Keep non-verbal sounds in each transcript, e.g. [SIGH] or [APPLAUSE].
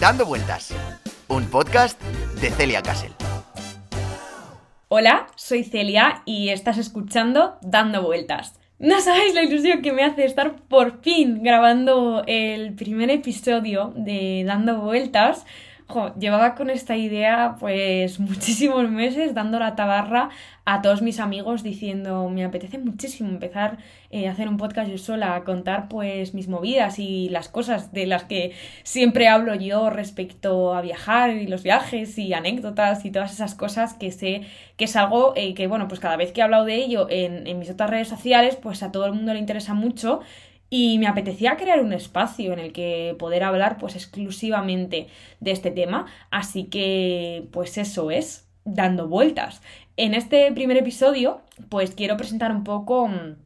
Dando Vueltas, un podcast de Celia Castle. Hola, soy Celia y estás escuchando Dando Vueltas. No sabéis la ilusión que me hace estar por fin grabando el primer episodio de Dando Vueltas llevaba con esta idea pues [LAUGHS] muchísimos meses dando la tabarra a todos mis amigos diciendo me apetece muchísimo empezar eh, a hacer un podcast yo sola, a contar pues mis movidas y las cosas de las que siempre hablo yo respecto a viajar y los viajes y anécdotas y todas esas cosas que sé que es algo eh, que bueno pues cada vez que he hablado de ello en, en mis otras redes sociales pues a todo el mundo le interesa mucho y me apetecía crear un espacio en el que poder hablar pues exclusivamente de este tema, así que pues eso es, dando vueltas. En este primer episodio pues quiero presentar un poco mm,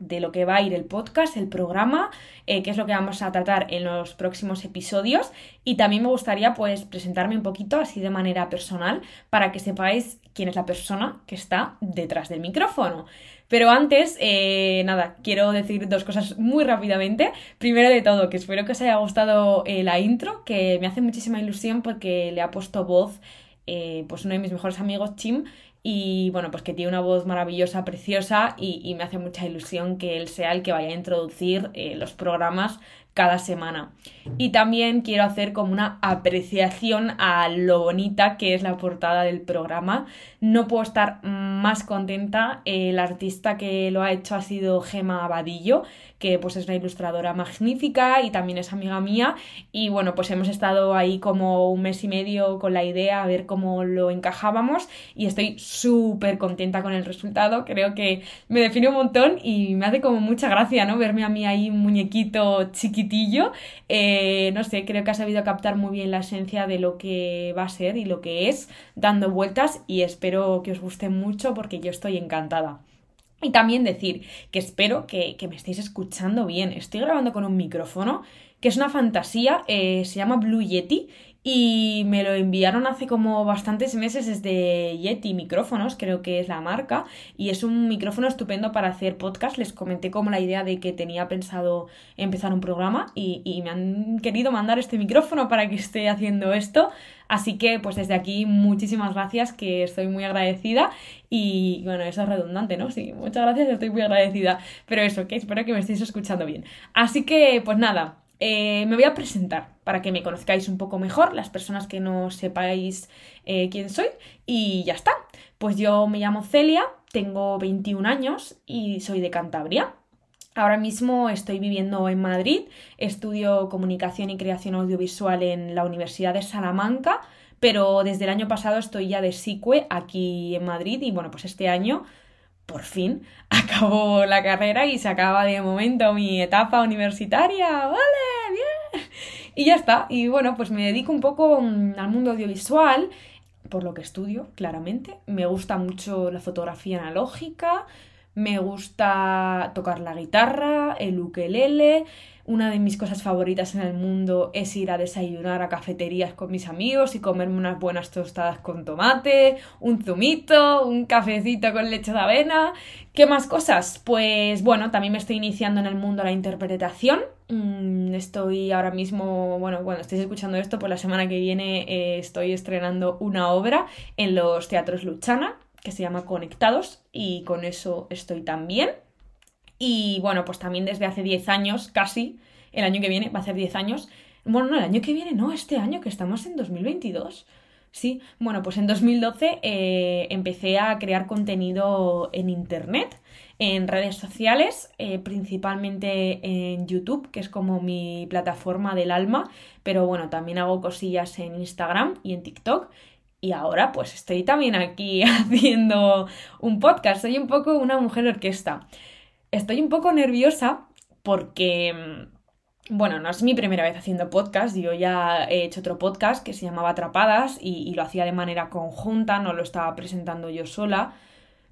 de lo que va a ir el podcast, el programa, eh, qué es lo que vamos a tratar en los próximos episodios y también me gustaría pues presentarme un poquito así de manera personal para que sepáis quién es la persona que está detrás del micrófono. Pero antes, eh, nada, quiero decir dos cosas muy rápidamente. Primero de todo, que espero que os haya gustado eh, la intro, que me hace muchísima ilusión porque le ha puesto voz pues uno de mis mejores amigos, Chim, y bueno, pues que tiene una voz maravillosa, preciosa, y, me hace mucha ilusión que él sea el que vaya a introducir los programas cada semana. Y también quiero hacer como una apreciación a lo bonita que es la portada del programa. No puedo estar más contenta. El artista que lo ha hecho ha sido Gema Abadillo, que pues es una ilustradora magnífica y también es amiga mía. Y bueno, pues hemos estado ahí como un mes y medio con la idea a ver cómo lo encajábamos y estoy súper contenta con el resultado. Creo que me define un montón y me hace como mucha gracia, ¿no? Verme a mí ahí un muñequito chiquitillo. Eh, no sé, creo que ha sabido captar muy bien la esencia de lo que va a ser y lo que es dando vueltas y espero que os guste mucho porque yo estoy encantada. Y también decir que espero que, me estéis escuchando bien. Estoy grabando con un micrófono que es una fantasía, eh, se llama Blue Yeti y me lo enviaron hace como bastantes meses desde Yeti Micrófonos, creo que es la marca, y es un micrófono estupendo para hacer podcast. Les comenté como la idea de que tenía pensado empezar un programa y, y me han querido mandar este micrófono para que esté haciendo esto. Así que, pues desde aquí, muchísimas gracias, que estoy muy agradecida. Y bueno, eso es redundante, ¿no? Sí, muchas gracias, estoy muy agradecida. Pero eso, que espero que me estéis escuchando bien. Así que, pues nada, eh, me voy a presentar para que me conozcáis un poco mejor, las personas que no sepáis eh, quién soy. Y ya está. Pues yo me llamo Celia, tengo 21 años y soy de Cantabria. Ahora mismo estoy viviendo en Madrid, estudio comunicación y creación audiovisual en la Universidad de Salamanca, pero desde el año pasado estoy ya de SICUE aquí en Madrid y bueno, pues este año por fin [LAUGHS] acabo la carrera y se acaba de momento mi etapa universitaria, ¿vale? Bien. Y ya está, y bueno, pues me dedico un poco mm, al mundo audiovisual por lo que estudio, claramente. Me gusta mucho la fotografía analógica, me gusta tocar la guitarra, el ukelele. Una de mis cosas favoritas en el mundo es ir a desayunar a cafeterías con mis amigos y comerme unas buenas tostadas con tomate, un zumito, un cafecito con leche de avena. ¿Qué más cosas? Pues bueno, también me estoy iniciando en el mundo de la interpretación. Mm, estoy ahora mismo, bueno, cuando estéis escuchando esto, pues la semana que viene eh, estoy estrenando una obra en los teatros Luchana que se llama Conectados y con eso estoy también. Y bueno, pues también desde hace 10 años, casi, el año que viene va a ser 10 años. Bueno, no, el año que viene, no, este año que estamos en 2022. Sí, bueno, pues en 2012 eh, empecé a crear contenido en Internet, en redes sociales, eh, principalmente en YouTube, que es como mi plataforma del alma, pero bueno, también hago cosillas en Instagram y en TikTok y ahora pues estoy también aquí [LAUGHS] haciendo un podcast. Soy un poco una mujer orquesta. Estoy un poco nerviosa porque, mm, bueno, no es mi primera vez haciendo podcast. Yo ya he hecho otro podcast que se llamaba Atrapadas y, y lo hacía de manera conjunta, no lo estaba presentando yo sola.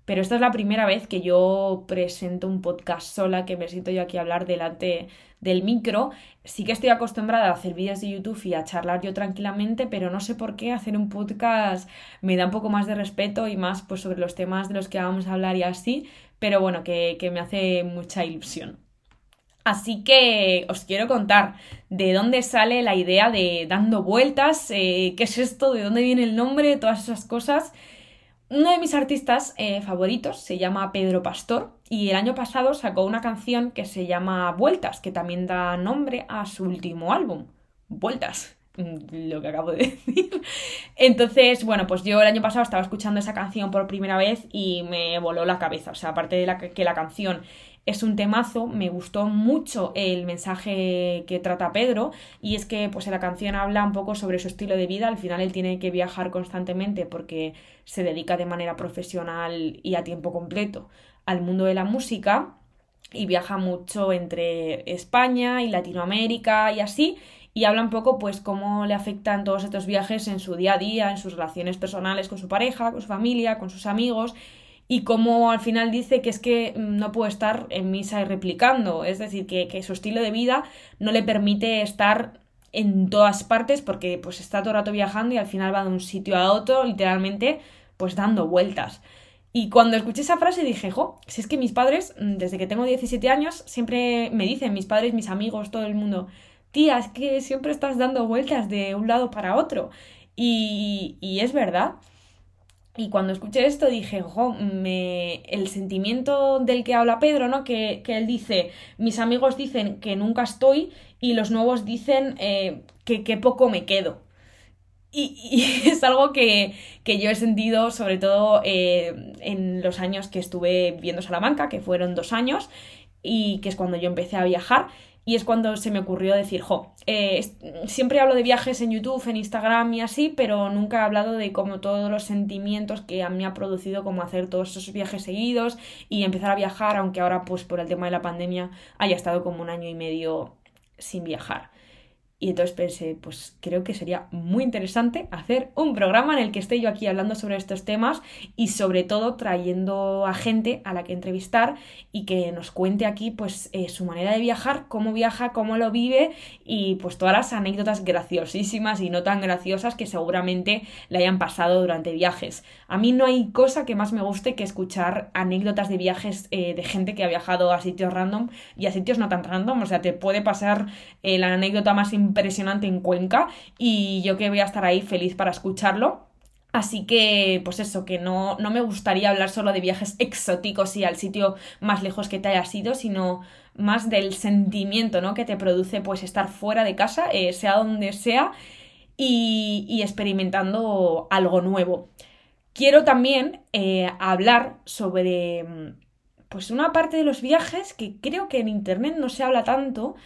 Pero esta es la primera vez que yo presento un podcast sola, que me siento yo aquí a hablar delante del micro. Sí que estoy acostumbrada a hacer vídeos de YouTube y a charlar yo tranquilamente, pero no sé por qué hacer un podcast me da un poco más de respeto y más pues sobre los temas de los que vamos a hablar y así, pero bueno, que, que me hace mucha ilusión. Así que os quiero contar de dónde sale la idea de dando vueltas, eh, qué es esto, de dónde viene el nombre, todas esas cosas. Uno de mis artistas eh, favoritos se llama Pedro Pastor y el año pasado sacó una canción que se llama Vueltas, que también da nombre a su último álbum, Vueltas [LAUGHS] lo que acabo de [LAUGHS] decir. Entonces, bueno, pues yo el año pasado estaba escuchando esa canción por primera vez y me voló la cabeza. O sea, aparte de la que la canción es un temazo, me gustó mucho el mensaje que trata Pedro y es que pues la canción habla un poco sobre su estilo de vida, al final él tiene que viajar constantemente porque se dedica de manera profesional y a tiempo completo al mundo de la música y viaja mucho entre España y Latinoamérica y así y habla un poco pues cómo le afectan todos estos viajes en su día a día, en sus relaciones personales con su pareja, con su familia, con sus amigos y cómo al final dice que es que no puede estar en misa y replicando, es decir, que, su estilo de vida no le permite estar en todas partes porque pues está todo el rato viajando y al final va de un sitio a otro, literalmente pues dando vueltas. Y cuando escuché esa frase dije, jo, si es que mis padres, desde que tengo 17 años, siempre me dicen, mis padres, mis amigos, todo el mundo, tía, es que siempre estás dando vueltas de un lado para otro. Y, y es verdad. Y cuando escuché esto dije, me... el sentimiento del que habla Pedro, ¿no? Que, que, él dice, mis amigos dicen que nunca estoy y los nuevos dicen eh, que, que, poco me quedo. Y, y [LAUGHS] es algo que, que, yo he sentido sobre todo eh, en los años que estuve viendo Salamanca, que fueron dos años, y que es cuando yo empecé a viajar. Y es cuando se me ocurrió decir, jo, eh, siempre hablo de viajes en YouTube, en Instagram y así, pero nunca he hablado de como todos los sentimientos que a mí ha producido como hacer todos esos viajes seguidos y empezar a viajar, aunque ahora pues por el tema de la pandemia haya estado como un año y medio sin viajar. Y entonces pensé, pues creo que sería muy interesante hacer un programa en el que esté yo aquí hablando sobre estos temas y sobre todo trayendo a gente a la que entrevistar y que nos cuente aquí pues eh, su manera de viajar, cómo viaja, cómo lo vive y pues todas las anécdotas graciosísimas y no tan graciosas que seguramente le hayan pasado durante viajes. A mí no hay cosa que más me guste que escuchar anécdotas de viajes eh, de gente que ha viajado a sitios random y a sitios no tan random, o sea, te puede pasar eh, la anécdota más importante impresionante en Cuenca y yo que voy a estar ahí feliz para escucharlo. Así que, pues eso, que no, no, me gustaría hablar solo de viajes exóticos y al sitio más lejos que te hayas ido, sino más del sentimiento, ¿no? Que te produce, pues, estar fuera de casa, eh, sea donde sea, y, experimentando algo nuevo. Quiero también eh, hablar sobre, pues, una parte de los viajes que creo que en Internet no se habla tanto,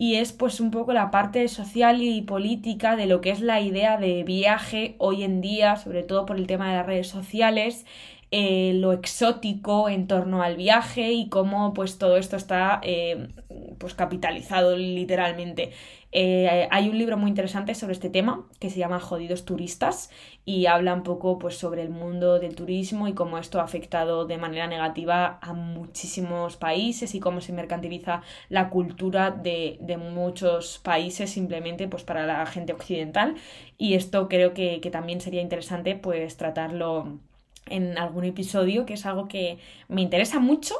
y es pues un poco la parte social y política de lo que es la idea de viaje hoy en día, sobre todo por el tema de las redes sociales, eh, lo exótico en torno al viaje y cómo pues todo esto está eh, pues capitalizado literalmente. Eh, hay un libro muy interesante sobre este tema que se llama Jodidos Turistas y habla un poco pues, sobre el mundo del turismo y cómo esto ha afectado de manera negativa a muchísimos países y cómo se mercantiliza la cultura de, de muchos países simplemente pues, para la gente occidental. Y esto creo que, que también sería interesante pues tratarlo en algún episodio que es algo que me interesa mucho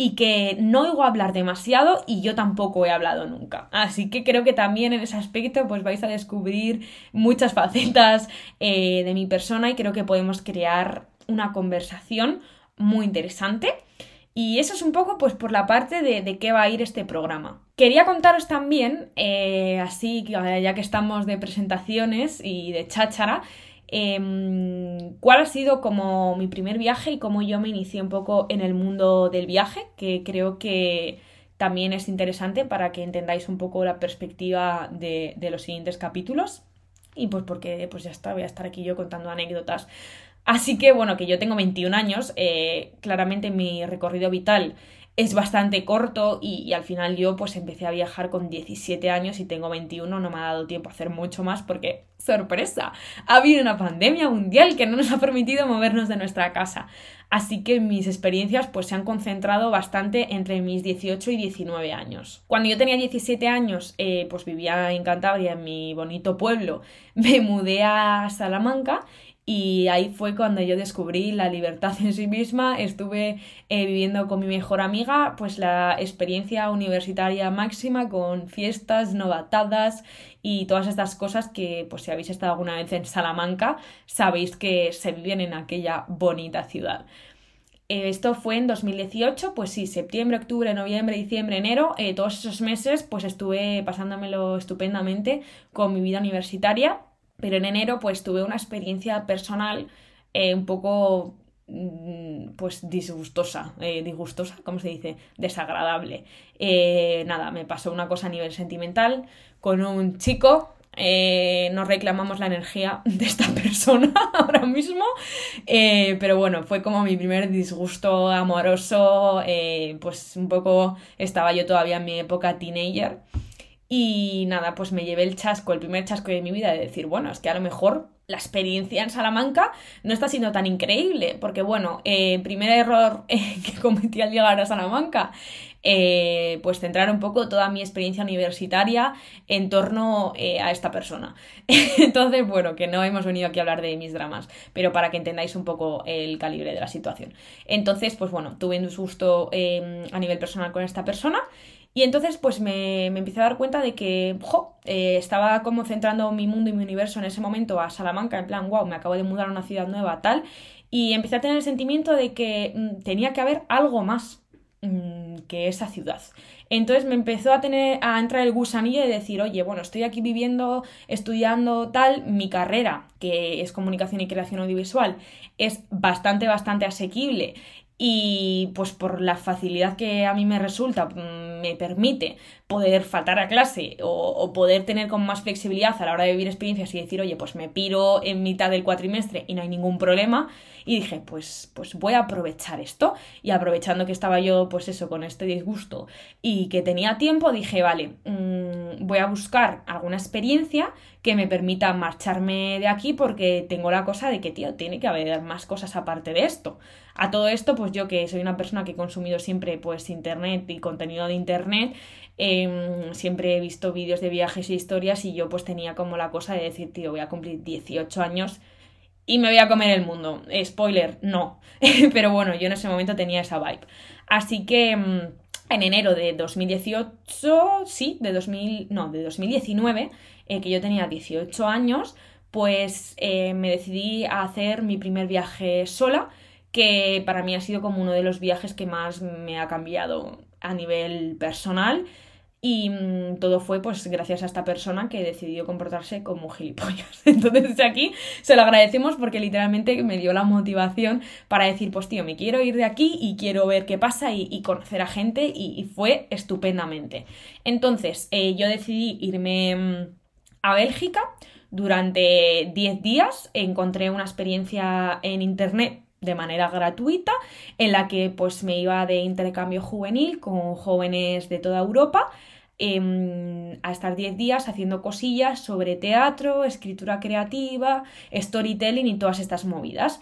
y que no oigo hablar demasiado y yo tampoco he hablado nunca. Así que creo que también en ese aspecto pues vais a descubrir muchas facetas eh, de mi persona y creo que podemos crear una conversación muy interesante. Y eso es un poco pues por la parte de, de qué va a ir este programa. Quería contaros también, eh, así ya que estamos de presentaciones y de cháchara, Em, cuál ha sido como mi primer viaje y cómo yo me inicié un poco en el mundo del viaje, que creo que también es interesante para que entendáis un poco la perspectiva de, los siguientes capítulos. Y pues porque pues ya está, voy a estar aquí yo contando anécdotas. Así que bueno, que yo tengo 21 años, eh, claramente mi recorrido vital es bastante corto y, al final yo pues empecé a viajar con 17 años y tengo 21, no me ha dado tiempo a hacer mucho más porque, sorpresa, ha habido una pandemia mundial que no nos ha permitido movernos de nuestra casa. Así que mis experiencias pues se han concentrado bastante entre mis 18 y 19 años. Cuando yo tenía 17 años eh, pues vivía en Cantabria, en mi bonito pueblo, me mudé a Salamanca y ahí fue cuando yo descubrí la libertad en sí misma. Estuve eh, viviendo con mi mejor amiga, pues la experiencia universitaria máxima con fiestas, novatadas y todas estas cosas que, pues si habéis estado alguna vez en Salamanca, sabéis que se viven en aquella bonita ciudad. Eh, esto fue en 2018, pues sí, septiembre, octubre, noviembre, diciembre, enero, eh, todos esos meses pues estuve pasándomelo estupendamente con mi vida universitaria pero en enero pues tuve una experiencia personal eh, un poco mm, pues disgustosa, eh, disgustosa, ¿cómo se dice? Desagradable. Eh, nada, me pasó una cosa a nivel sentimental con un chico. nos reclamamos la energía [LAUGHS] de esta persona [LAUGHS] ahora mismo, pero bueno, fue como mi primer disgusto amoroso, pues un poco estaba yo todavía en mi época teenager y nada, pues me llevé el chasco, el primer chasco de mi vida de decir, bueno, es que a lo mejor la experiencia en Salamanca no está siendo tan increíble, porque bueno, eh, primer error [LAUGHS] eh, que cometí al llegar a Salamanca, eh, pues centrar un poco toda mi experiencia universitaria en torno a esta persona. [LAUGHS] Entonces, bueno, que no hemos venido aquí a hablar de mis dramas, pero para que entendáis un poco el calibre de la situación. Entonces, pues bueno, tuve un disgusto a nivel personal con esta persona y entonces pues me, me empecé a dar cuenta de que, jo, eh, estaba como centrando mi mundo y mi universo en ese momento a Salamanca, en plan, wow, me acabo de mudar a una ciudad nueva, tal, y empecé a tener el sentimiento de que mm, tenía que haber algo más mm, que esa ciudad. Entonces me empezó a tener a entrar el gusanillo de decir, oye, bueno, estoy aquí viviendo, estudiando tal, mi carrera, que es comunicación y creación audiovisual, es bastante, bastante asequible y pues por la facilidad que a mí me resulta, mm, me permite poder faltar a clase o, poder tener con más flexibilidad a la hora de vivir experiencias y decir, oye, pues me piro en mitad del cuatrimestre y no hay ningún problema. Y dije, pues, pues voy a aprovechar esto. Y aprovechando que estaba yo, pues eso, con este disgusto y que tenía tiempo, dije, vale, mm, voy a buscar alguna experiencia que me permita marcharme de aquí porque tengo la cosa de que, tío, tiene que haber más cosas aparte de esto. A todo esto, pues yo que soy una persona que he consumido siempre pues internet y contenido de internet, em, siempre he visto vídeos de viajes e historias y yo pues tenía como la cosa de decir, tío, voy a cumplir 18 años y me voy a comer el mundo. Spoiler, no. [LAUGHS] Pero bueno, yo en ese momento tenía esa vibe. Así que em, en enero de 2018, sí, de 2000, no, de 2019, eh, que yo tenía 18 años, pues eh, me decidí a hacer mi primer viaje sola que para mí ha sido como uno de los viajes que más me ha cambiado a nivel personal y mm, todo fue pues gracias a esta persona que decidió comportarse como gilipollas. [LAUGHS] Entonces desde aquí se lo agradecemos porque literalmente me dio la motivación para decir pues tío me quiero ir de aquí y quiero ver qué pasa y, conocer a gente y, fue estupendamente. Entonces eh, yo decidí irme mm, a Bélgica durante 10 días, encontré una experiencia en internet de manera gratuita en la que pues me iba de intercambio juvenil con jóvenes de toda Europa em, a estar 10 días haciendo cosillas sobre teatro, escritura creativa, storytelling y todas estas movidas.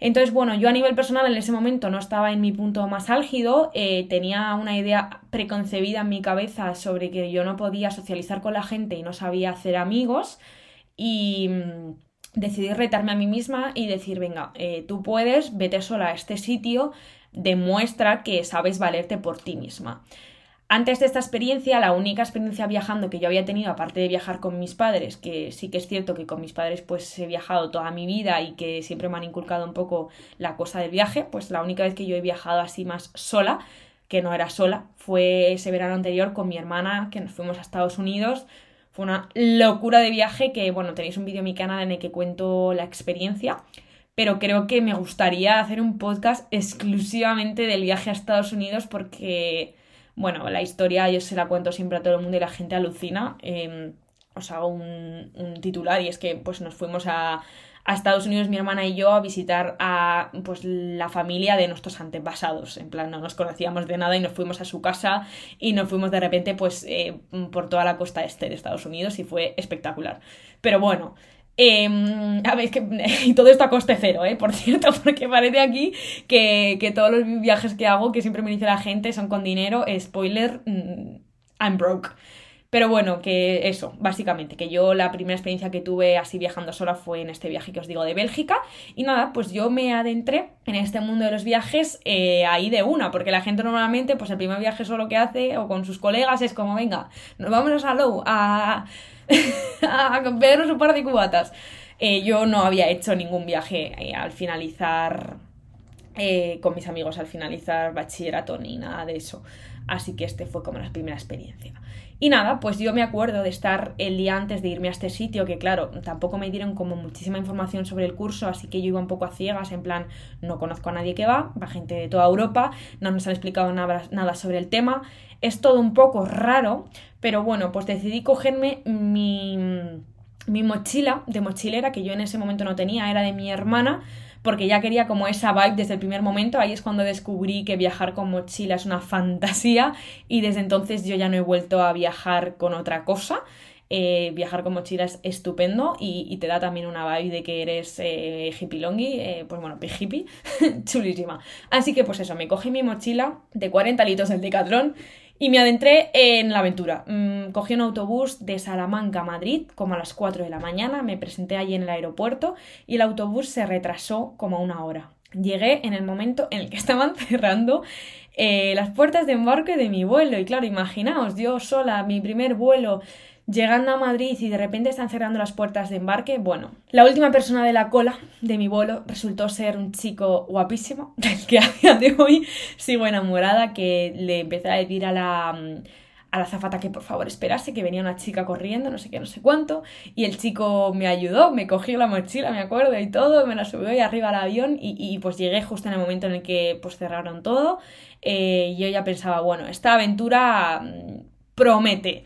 Entonces, bueno, yo a nivel personal en ese momento no estaba en mi punto más álgido, eh, tenía una idea preconcebida en mi cabeza sobre que yo no podía socializar con la gente y no sabía hacer amigos y decidí retarme a mí misma y decir, venga, eh, tú puedes, vete sola a este sitio, demuestra que sabes valerte por ti misma. Antes de esta experiencia, la única experiencia viajando que yo había tenido, aparte de viajar con mis padres, que sí que es cierto que con mis padres pues he viajado toda mi vida y que siempre me han inculcado un poco la cosa del viaje, pues la única vez que yo he viajado así más sola, que no era sola, fue ese verano anterior con mi hermana, que nos fuimos a Estados Unidos, fue una locura de viaje que, bueno, tenéis un vídeo en mi canal en el que cuento la experiencia, pero creo que me gustaría hacer un podcast exclusivamente del viaje a Estados Unidos porque, bueno, la historia yo se la cuento siempre a todo el mundo y la gente alucina. Em, os hago un, un titular y es que pues nos fuimos a, a Estados Unidos mi hermana y yo a visitar a pues la familia de nuestros antepasados. En plan, no nos conocíamos de nada y nos fuimos a su casa y nos fuimos de repente pues eh, por toda la costa este de Estados Unidos y fue espectacular. Pero bueno, em, a ver, que, [LAUGHS] y todo esto a coste cero, ¿eh? Por cierto, [LAUGHS] porque parece aquí que, que, todos los viajes que hago, que siempre me dice la gente, son con dinero. Spoiler, mm, I'm broke. Pero bueno, que eso, básicamente, que yo la primera experiencia que tuve así viajando sola fue en este viaje que os digo de Bélgica. Y nada, pues yo me adentré en este mundo de los viajes eh, ahí de una, porque la gente normalmente, pues el primer viaje solo que hace o con sus colegas es como, venga, nos vamos a Salou [LAUGHS] a, a bebernos un par de cubatas. Eh, yo no había hecho ningún viaje eh, al finalizar con mis amigos, al finalizar bachillerato ni nada de eso. Así que este fue como la primera experiencia. Y nada, pues yo me acuerdo de estar el día antes de irme a este sitio, que claro, tampoco me dieron como muchísima información sobre el curso, así que yo iba un poco a ciegas, en plan, no conozco a nadie que va, va gente de toda Europa, no nos han explicado nada, nada sobre el tema, es todo un poco raro, pero bueno, pues decidí cogerme mi, mi mochila de mochilera, que yo en ese momento no tenía, era de mi hermana, porque ya quería como esa vibe desde el primer momento. Ahí es cuando descubrí que viajar con mochila es una [LAUGHS] fantasía y desde entonces yo ya no he vuelto a viajar con otra cosa. Eh, viajar con mochila es estupendo y, te da también una vibe de que eres eh, hippie longi, eh, pues bueno, hippie, [LAUGHS] chulísima. Así que pues eso, me cogí mi mochila de 40 litros del Decathlon y me adentré en la aventura. Mm, cogí un autobús de Salamanca a Madrid como a las 4 de la mañana, me presenté allí en el aeropuerto y el autobús se retrasó como una hora. Llegué en el momento en el que [LAUGHS] estaban cerrando eh, las puertas de embarque de mi vuelo y claro, imaginaos, yo sola, mi primer vuelo llegando a Madrid y de repente están cerrando las puertas de embarque, bueno, la última persona de la cola de mi vuelo resultó ser un chico guapísimo, [LAUGHS] del que a día de hoy sigo enamorada, que le empecé a decir a la mm, a la zafata que por favor esperase, que venía una chica corriendo, no sé qué, no sé cuánto, y el chico me ayudó, me cogió la mochila, me acuerdo, y todo, me la subió ahí arriba al avión, y, pues llegué justo en el momento en el que pues cerraron todo, eh, y yo ya pensaba, bueno, esta aventura mm, promete.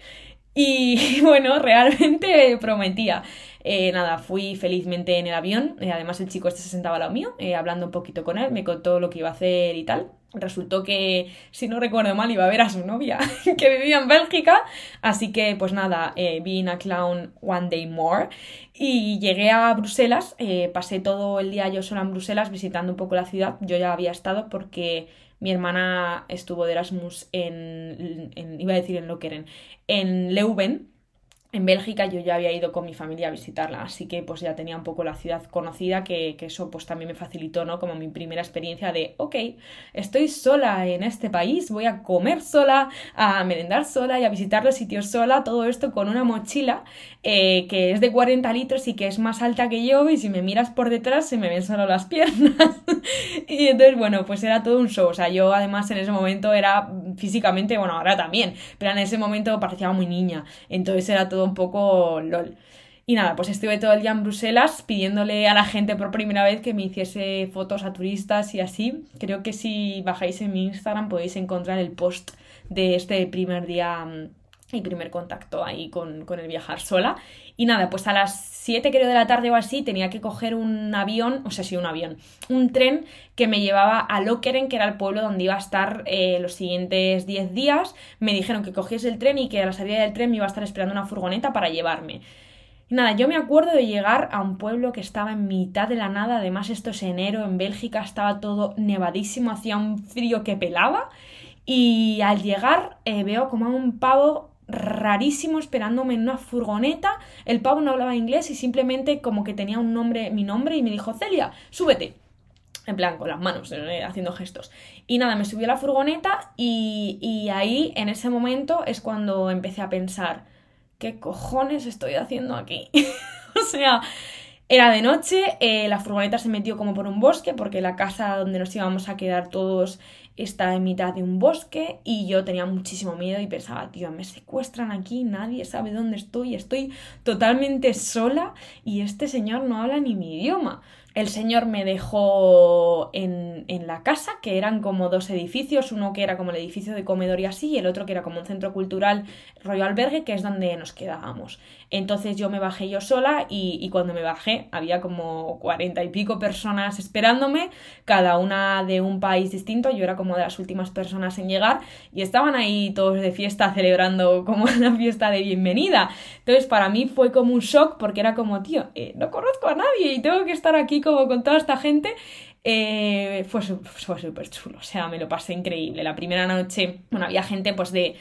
Y [LAUGHS] bueno, realmente [LAUGHS] prometía. Eh, nada, fui felizmente en el avión. Eh, además, el chico este se sentaba al lado mío, eh, hablando un poquito con él, me contó lo que iba a hacer y tal. Resultó que, si no recuerdo mal, iba a ver a su novia, [LAUGHS] que vivía en Bélgica. Así que, pues nada, vi a clown one day more. Y llegué a Bruselas, pasé todo el día yo sola en Bruselas visitando un poco la ciudad. Yo ya había estado porque mi hermana estuvo de Erasmus en, en iba a decir en Lokeren, en Leuven, en Bélgica yo ya había ido con mi familia a visitarla, así que pues ya tenía un poco la ciudad conocida, que, eso pues también me facilitó, ¿no? Como mi primera experiencia de, ok, estoy sola en este país, voy a comer sola, a merendar sola y a visitar los sitios sola, todo esto con una mochila eh, que es de 40 litros y que es más alta que yo y si me miras por detrás se me ven solo las [LAUGHS] piernas. y entonces, bueno, pues era todo un show, o sea, yo además en ese momento era físicamente, bueno, ahora también, pero en ese momento parecía muy niña, entonces era todo un poco lol. Y nada, pues estuve todo el día en Bruselas pidiéndole a la gente por primera vez que me hiciese fotos a turistas y así. Creo que si bajáis en mi Instagram podéis encontrar el post de este primer día y mm, primer contacto ahí con, con, el viajar sola. Y nada, pues a las 7 creo de la tarde o así tenía que coger un avión, o sea, sí, un avión, un tren que me llevaba a Lokeren, que era el pueblo donde iba a estar eh, los siguientes 10 días. Me dijeron que cogiese el tren y que a la salida del tren me iba a estar esperando una furgoneta para llevarme. Y nada, yo me acuerdo de llegar a un pueblo que estaba en mitad de la nada, además esto es enero, en Bélgica estaba todo nevadísimo, hacía un frío que pelaba. Y al llegar eh, veo como a un pavo rarísimo esperándome en una furgoneta. El pavo no hablaba inglés y simplemente como que tenía un nombre, mi nombre, y me dijo, Celia, súbete. En plan, con las manos, eh, haciendo gestos. Y nada, me subí a la furgoneta y, y ahí, en ese momento, es cuando empecé a pensar, ¿qué cojones estoy haciendo aquí? [LAUGHS] o sea, era de noche, eh, la furgoneta se metió como por un bosque, porque la casa donde nos íbamos a quedar todos está en mitad de un bosque y yo tenía muchísimo miedo y pensaba, tío, me secuestran aquí, nadie sabe dónde estoy, estoy totalmente sola y este señor no habla ni mi idioma el señor me dejó en, en, la casa, que eran como dos edificios, uno que era como el edificio de comedor y así, y el otro que era como un centro cultural rollo albergue, que es donde nos quedábamos. Entonces yo me bajé yo sola y, y cuando me bajé había como cuarenta y pico personas esperándome, cada una de un país distinto, yo era como de las últimas personas en llegar, y estaban ahí todos de fiesta celebrando como [LAUGHS] una fiesta de bienvenida. Entonces para mí fue como un shock porque era como, tío, eh, no conozco a nadie y tengo que estar aquí como con toda esta gente, eh, fue, súper chulo, o sea, me lo pasé increíble. La primera noche, bueno, había gente pues de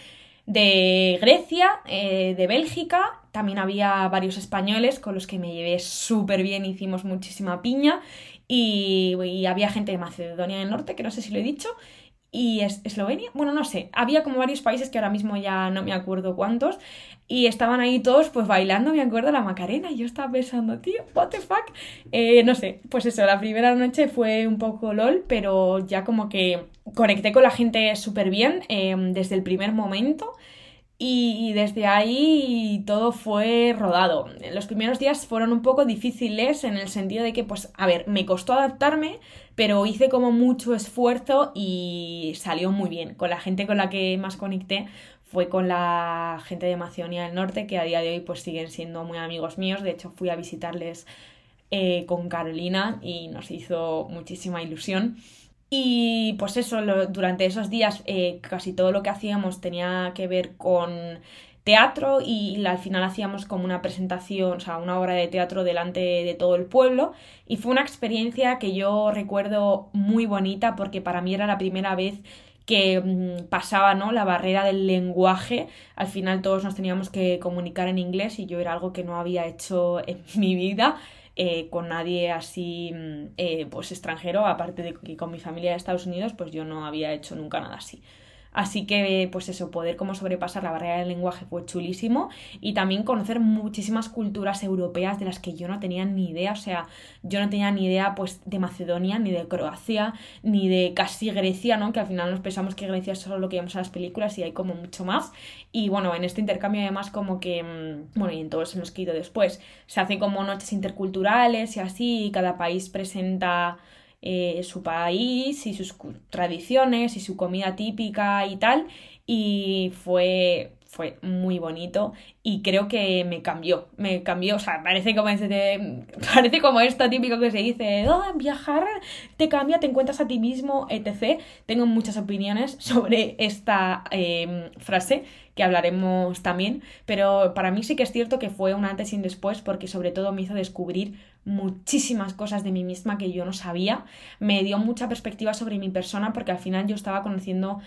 de Grecia, eh, de Bélgica, también había varios españoles con los que me llevé súper bien, hicimos muchísima piña. Y, y, había gente de Macedonia del Norte, que no sé si lo he dicho, y Eslovenia, bueno, no sé, había como varios países que ahora mismo ya no me acuerdo cuántos, y estaban ahí todos pues bailando, me acuerdo, la Macarena, y yo estaba pensando, tío, what the fuck, eh, no sé, pues eso, la primera noche fue un poco lol, pero ya como que conecté con la gente súper bien em, desde el primer momento, y desde ahí todo fue rodado. Los primeros días fueron un poco difíciles en el sentido de que, pues, a ver, me costó adaptarme, pero hice como mucho esfuerzo y salió muy bien. Con la gente con la que más conecté fue con la gente de Macedonia del Norte, que a día de hoy pues siguen siendo muy amigos míos. De hecho, fui a visitarles eh, con Carolina y nos hizo muchísima ilusión. Y pues eso, durante esos días eh, casi todo lo que hacíamos tenía que ver con teatro y, al final hacíamos como una presentación, o sea, una obra de teatro delante de todo el pueblo y fue una experiencia que yo recuerdo muy bonita porque para mí era la primera vez que mm, pasaba ¿no? la barrera del lenguaje. Al final todos nos teníamos que comunicar en inglés y yo era algo que no había hecho en [LAUGHS] mi vida. Eh, con nadie así mm, eh, pues extranjero, aparte de que con mi familia de Estados Unidos, pues yo no había hecho nunca nada así. Así que, pues eso, poder como sobrepasar la barrera del lenguaje fue chulísimo y también conocer muchísimas culturas europeas de las que yo no tenía ni idea, o sea, yo no tenía ni idea pues de Macedonia, ni de Croacia, ni de casi Grecia, ¿no? Que al final nos pensamos que Grecia es solo lo que vemos en las películas y hay como mucho más. Y bueno, en este intercambio además como que, mm, bueno, y en todos que ido después, se hacen como noches interculturales y así, y cada país presenta eh, su país y sus tradiciones y su comida típica y tal. Y fue, fue muy bonito y creo que me cambió, me cambió, o sea, parece como, este, [LAUGHS] parece como esto típico que se dice, oh, viajar te cambia, te encuentras a ti mismo, etc. Tengo muchas opiniones sobre esta em, frase que hablaremos también, pero para mí sí que es cierto que fue un antes y un después porque sobre todo me hizo descubrir muchísimas cosas de mí misma que yo no sabía, me dio mucha perspectiva sobre mi persona porque al final yo estaba conociendo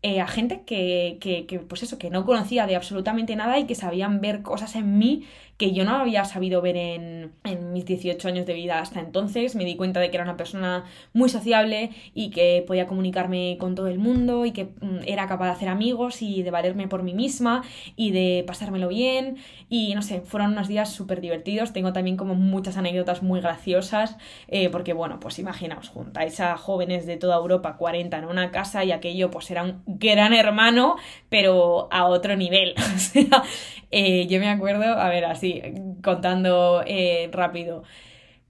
eh, a gente que, que, que, pues eso, que no conocía de absolutamente nada y que sabían ver cosas en mí que yo no había sabido ver en, mis 18 años de vida hasta entonces. Me di cuenta de que era una persona muy sociable y que podía comunicarme con todo el mundo y que mm, era capaz de hacer amigos y de valerme por mí misma y de pasármelo bien. Y no sé, fueron unos días súper divertidos. Tengo también como muchas anécdotas muy graciosas eh, porque, bueno, pues imaginaos, juntáis a jóvenes de toda Europa, 40 en una casa y aquello pues era un gran hermano, pero a otro nivel. [LAUGHS] o sea, eh, yo me acuerdo, a ver, así, contando eh, rápido,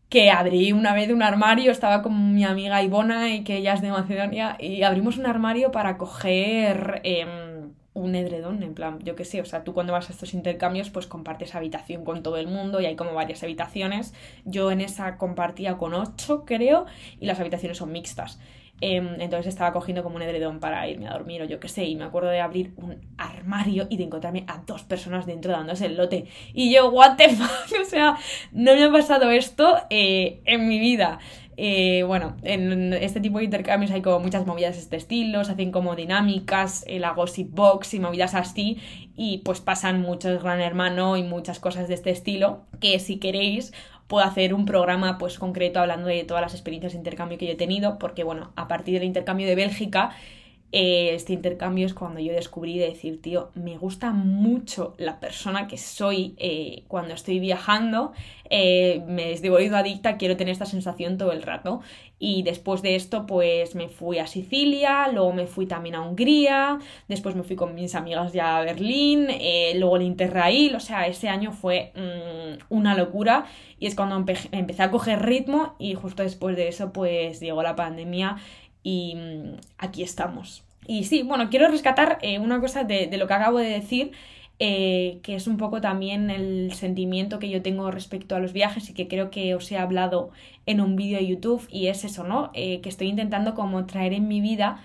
que abrí una vez un armario, estaba con mi amiga Ivona, y que ella es de Macedonia, y abrimos un armario para coger em, un edredón, en plan, yo qué sé, o sea, tú cuando vas a estos intercambios, pues compartes habitación con todo el mundo y hay como varias habitaciones. Yo en esa compartía con ocho, creo, y las habitaciones son mixtas. Em, entonces estaba cogiendo como un edredón para irme a dormir o yo qué sé. Y me acuerdo de abrir un armario y de encontrarme a dos personas dentro dándose el lote. Y yo, what the fuck, [LAUGHS] o sea, no me ha pasado esto eh, en mi vida. Eh, bueno, en este tipo de intercambios hay como muchas movidas de este estilo, se hacen como dinámicas, la gossip box y movidas así, y pues pasan muchos Gran Hermano y muchas cosas de este estilo, que si queréis puedo hacer un programa pues concreto hablando de todas las experiencias de intercambio que yo he tenido, porque bueno, a partir del intercambio de Bélgica, eh, este intercambio es cuando yo descubrí de decir, tío, me gusta mucho la persona que soy eh, cuando estoy viajando, eh, me he volvido adicta, quiero tener esta sensación todo el rato. Y después de esto, pues me fui a Sicilia, luego me fui también a Hungría, después me fui con mis amigas ya a Berlín, eh, luego el Interrail, o sea, ese año fue mm, una locura y es cuando empecé a coger ritmo y justo después de eso, pues llegó la pandemia y mm, aquí estamos. Y sí, bueno, quiero rescatar eh, una cosa de, de lo que acabo de decir eh, que es un poco también el sentimiento que yo tengo respecto a los viajes y que creo que os he hablado en un vídeo de YouTube y es eso, ¿no? Eh, que estoy intentando como traer en mi vida,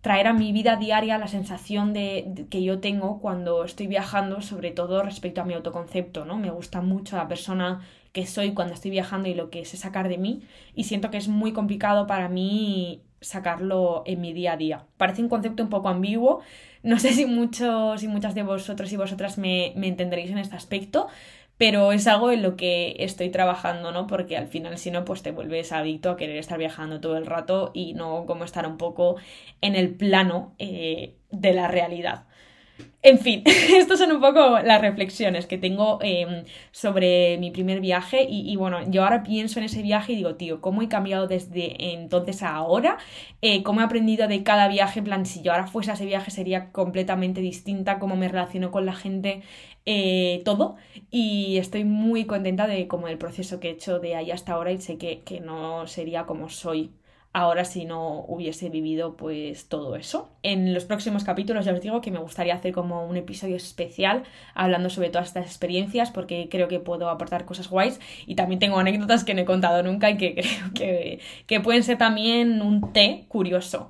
traer a mi vida diaria la sensación de, que yo tengo cuando estoy viajando, sobre todo respecto a mi autoconcepto, ¿no? Me gusta mucho la persona que soy cuando estoy viajando y lo que sé sacar de mí y siento que es muy complicado para mí sacarlo en mi día a día. Parece un concepto un poco ambiguo, no sé si muchos y muchas de vosotros y vosotras me, me entenderéis en este aspecto, pero es algo en lo que estoy trabajando, ¿no? Porque al final, si no, pues te vuelves adicto a querer estar viajando todo el rato y no como estar un poco en el plano eh, de la realidad. En fin, [LAUGHS] estas son un poco las reflexiones que tengo em, sobre mi primer viaje y, bueno, yo ahora pienso en ese viaje y digo, tío, ¿cómo he cambiado desde entonces a ahora? Eh, ¿Cómo he aprendido de cada viaje? En plan, si yo ahora fuese a ese viaje sería completamente distinta, cómo me relaciono con la gente, eh, todo. Y estoy muy contenta de como el proceso que he hecho de ahí hasta ahora y sé que, que no sería como soy ahora si no hubiese vivido pues todo eso. En los próximos capítulos ya os digo que me gustaría hacer como un episodio especial hablando sobre todas estas experiencias porque creo que puedo aportar cosas guays y también tengo anécdotas que no he contado nunca y que [LAUGHS] creo que, pueden ser también un té curioso.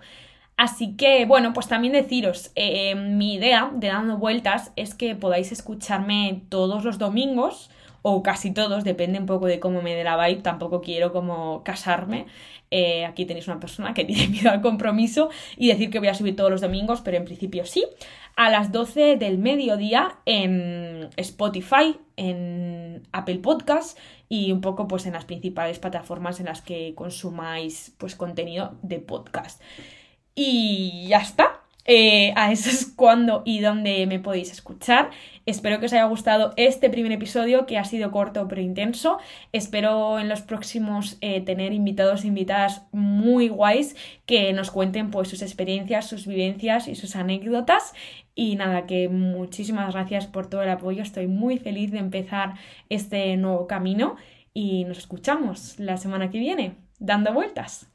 Así que, bueno, pues también deciros, eh, mi idea de dando vueltas es que podáis escucharme todos los domingos o casi todos, depende un poco de cómo me dé la vibe, tampoco quiero como casarme. Eh, aquí tenéis una persona que [LAUGHS] tiene miedo al compromiso y decir que voy a subir todos los domingos, pero en principio sí. A las 12 del mediodía en Spotify, en Apple Podcast y un poco pues en las principales plataformas en las que consumáis pues contenido de podcast. Y ya está. Eh, a eso es [LAUGHS] cuando y dónde me podéis escuchar. Espero que os haya gustado este primer episodio que ha sido corto pero intenso. Espero en los próximos eh, tener invitados e invitadas muy guays que nos cuenten pues sus experiencias, sus vivencias y sus anécdotas. Y nada, que muchísimas gracias por todo el apoyo. Estoy muy feliz de empezar este nuevo camino y nos escuchamos la semana que viene, dando vueltas.